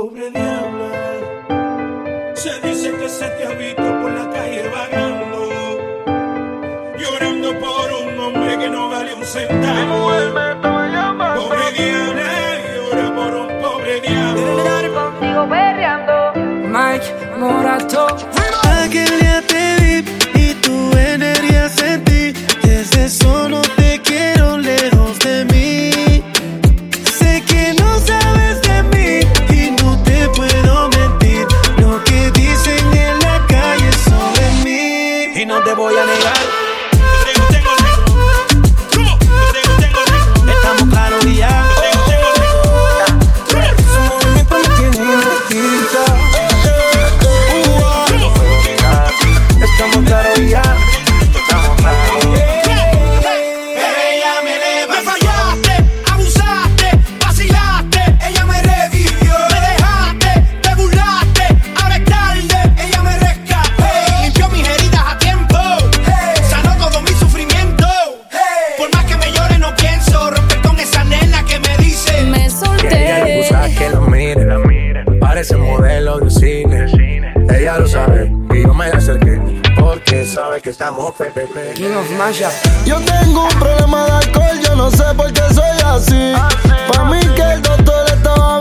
Pobre diabla, se dice que se te ha visto por la calle vagando, llorando por un hombre que no vale un centavo. Pobre diabla, llora por un pobre diablo. contigo perreando. Mike Morato. Aquel día te vi y tu energía sentí. Desde eso voy a negar. Parece modelo de cine. Ella lo sabe y yo me acerqué. Porque sabe que estamos PPP. King of Masha. Yo tengo un problema de alcohol, yo no sé por qué soy así. Pa' mí que el doctor estaba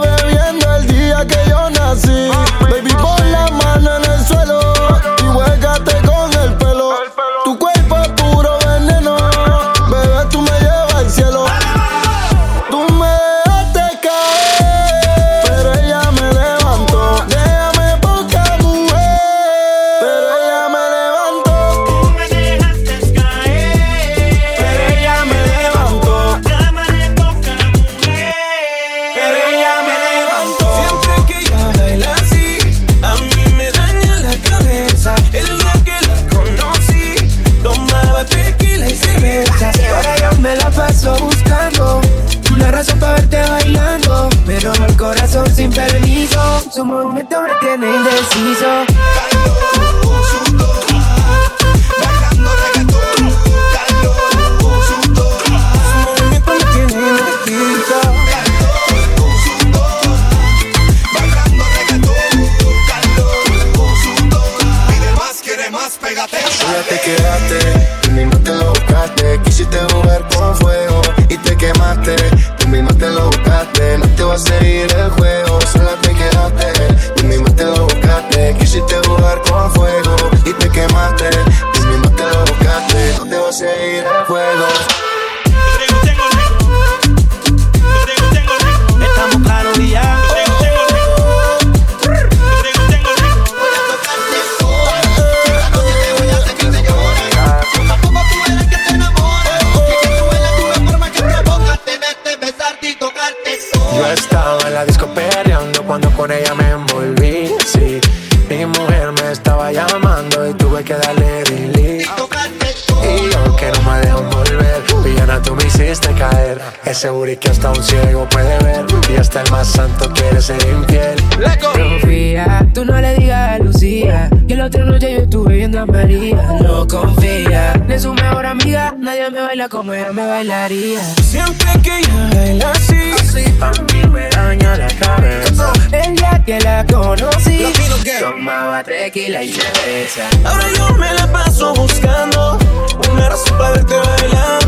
buscando una razón para verte bailando. Pero el corazón sin permiso, su movimiento me tiene indeciso. Te quedaste, tú te lo buscaste. Quisiste jugar con fuego te quemaste. Tú misma te lo buscaste, ella me envolví. Sí, mi mujer me estaba llamando y tuve que darle delete. Y yo que no me dejo volver, villana tú me hiciste caer. Ese booty que hasta un ciego puede ver y hasta el más santo quiere ser infiel. Confía, baila como ella me bailaría. Siempre que ella baila así, A mí me daña la cabeza. El día que la conocí, tomaba tequila y cerveza. ahora yo me la paso buscando una razón para verte bailando.